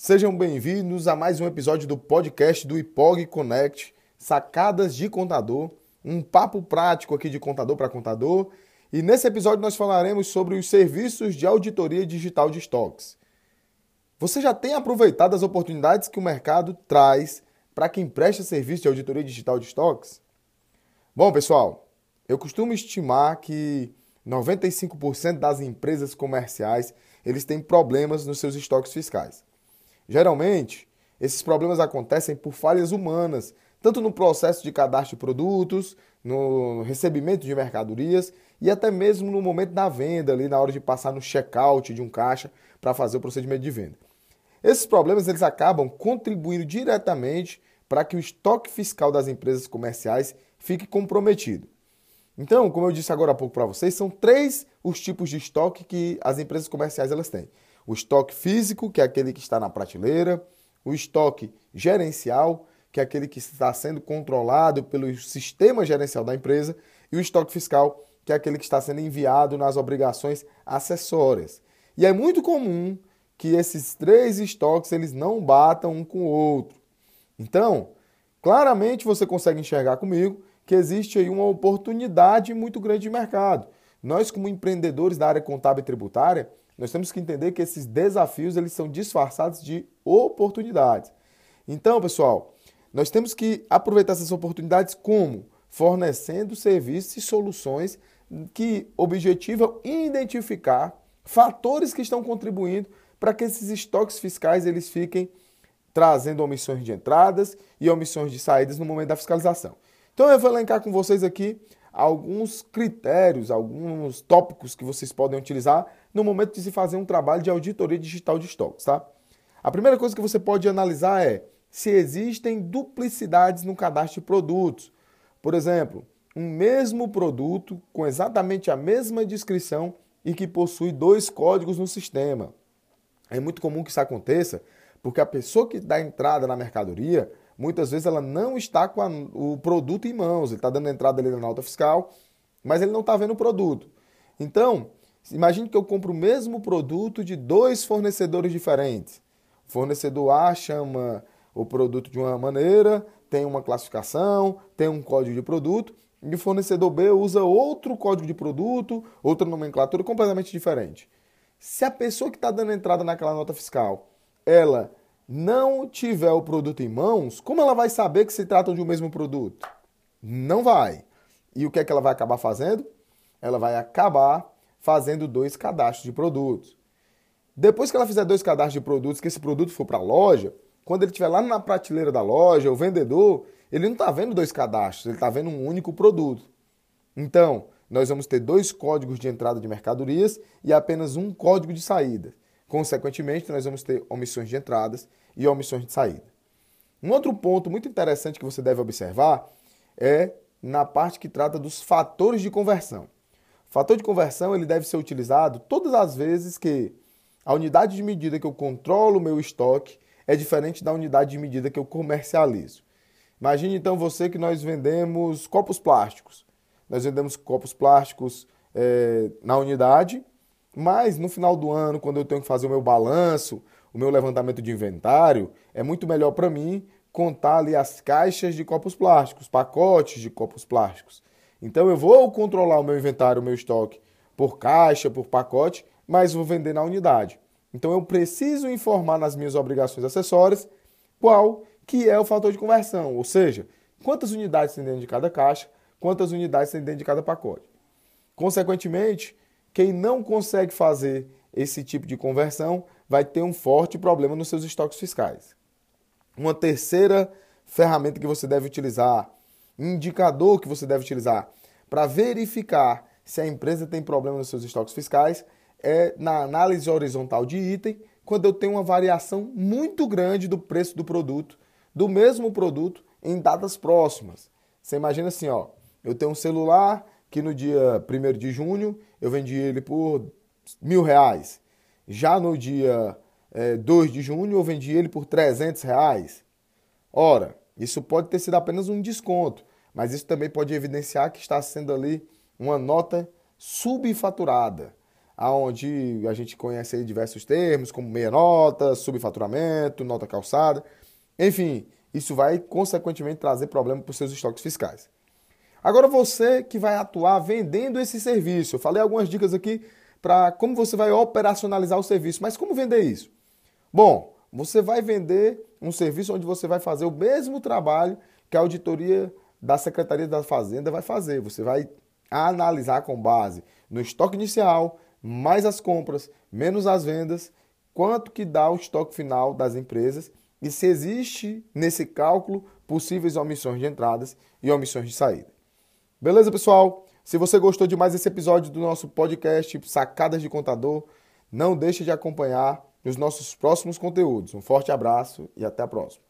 Sejam bem-vindos a mais um episódio do podcast do IPOG Connect, Sacadas de Contador, um papo prático aqui de contador para contador. E nesse episódio nós falaremos sobre os serviços de auditoria digital de estoques. Você já tem aproveitado as oportunidades que o mercado traz para quem presta serviço de auditoria digital de estoques? Bom, pessoal, eu costumo estimar que 95% das empresas comerciais eles têm problemas nos seus estoques fiscais. Geralmente, esses problemas acontecem por falhas humanas, tanto no processo de cadastro de produtos, no recebimento de mercadorias e até mesmo no momento da venda, ali na hora de passar no checkout de um caixa para fazer o procedimento de venda. Esses problemas eles acabam contribuindo diretamente para que o estoque fiscal das empresas comerciais fique comprometido. Então, como eu disse agora há pouco para vocês, são três os tipos de estoque que as empresas comerciais elas têm o estoque físico, que é aquele que está na prateleira, o estoque gerencial, que é aquele que está sendo controlado pelo sistema gerencial da empresa, e o estoque fiscal, que é aquele que está sendo enviado nas obrigações acessórias. E é muito comum que esses três estoques eles não batam um com o outro. Então, claramente você consegue enxergar comigo que existe aí uma oportunidade muito grande de mercado. Nós, como empreendedores da área contábil e tributária, nós temos que entender que esses desafios eles são disfarçados de oportunidades. Então, pessoal, nós temos que aproveitar essas oportunidades como fornecendo serviços e soluções que objetivam identificar fatores que estão contribuindo para que esses estoques fiscais eles fiquem trazendo omissões de entradas e omissões de saídas no momento da fiscalização. Então eu vou elencar com vocês aqui alguns critérios, alguns tópicos que vocês podem utilizar no momento de se fazer um trabalho de auditoria digital de estoques, tá? A primeira coisa que você pode analisar é se existem duplicidades no cadastro de produtos. Por exemplo, um mesmo produto com exatamente a mesma descrição e que possui dois códigos no sistema. É muito comum que isso aconteça porque a pessoa que dá entrada na mercadoria muitas vezes ela não está com a, o produto em mãos, ele está dando entrada ali na nota fiscal, mas ele não está vendo o produto. Então, imagine que eu compro o mesmo produto de dois fornecedores diferentes. O fornecedor A chama o produto de uma maneira, tem uma classificação, tem um código de produto, e o fornecedor B usa outro código de produto, outra nomenclatura completamente diferente. Se a pessoa que está dando entrada naquela nota fiscal, ela não tiver o produto em mãos, como ela vai saber que se tratam de um mesmo produto? Não vai. E o que é que ela vai acabar fazendo? Ela vai acabar fazendo dois cadastros de produtos. Depois que ela fizer dois cadastros de produtos, que esse produto for para a loja, quando ele estiver lá na prateleira da loja, o vendedor, ele não está vendo dois cadastros, ele está vendo um único produto. Então, nós vamos ter dois códigos de entrada de mercadorias e apenas um código de saída. Consequentemente, nós vamos ter omissões de entradas e omissões de saída. Um outro ponto muito interessante que você deve observar é na parte que trata dos fatores de conversão. O fator de conversão ele deve ser utilizado todas as vezes que a unidade de medida que eu controlo o meu estoque é diferente da unidade de medida que eu comercializo. Imagine então você que nós vendemos copos plásticos. Nós vendemos copos plásticos é, na unidade mas no final do ano, quando eu tenho que fazer o meu balanço, o meu levantamento de inventário, é muito melhor para mim contar ali as caixas de copos plásticos, pacotes de copos plásticos. Então eu vou controlar o meu inventário, o meu estoque por caixa, por pacote, mas vou vender na unidade. Então eu preciso informar nas minhas obrigações acessórias qual que é o fator de conversão, ou seja, quantas unidades tem dentro de cada caixa, quantas unidades tem dentro de cada pacote. Consequentemente, quem não consegue fazer esse tipo de conversão vai ter um forte problema nos seus estoques fiscais. Uma terceira ferramenta que você deve utilizar, indicador que você deve utilizar para verificar se a empresa tem problema nos seus estoques fiscais é na análise horizontal de item, quando eu tenho uma variação muito grande do preço do produto, do mesmo produto, em datas próximas. Você imagina assim, ó, eu tenho um celular que no dia 1 de junho eu vendi ele por mil reais. Já no dia é, 2 de junho eu vendi ele por 300 reais. Ora, isso pode ter sido apenas um desconto, mas isso também pode evidenciar que está sendo ali uma nota subfaturada. aonde a gente conhece diversos termos, como meia nota, subfaturamento, nota calçada. Enfim, isso vai consequentemente trazer problema para os seus estoques fiscais. Agora você que vai atuar vendendo esse serviço. Eu falei algumas dicas aqui para como você vai operacionalizar o serviço, mas como vender isso? Bom, você vai vender um serviço onde você vai fazer o mesmo trabalho que a auditoria da Secretaria da Fazenda vai fazer. Você vai analisar com base no estoque inicial, mais as compras, menos as vendas, quanto que dá o estoque final das empresas e se existe nesse cálculo possíveis omissões de entradas e omissões de saída. Beleza, pessoal? Se você gostou de mais esse episódio do nosso podcast Sacadas de Contador, não deixe de acompanhar os nossos próximos conteúdos. Um forte abraço e até a próxima.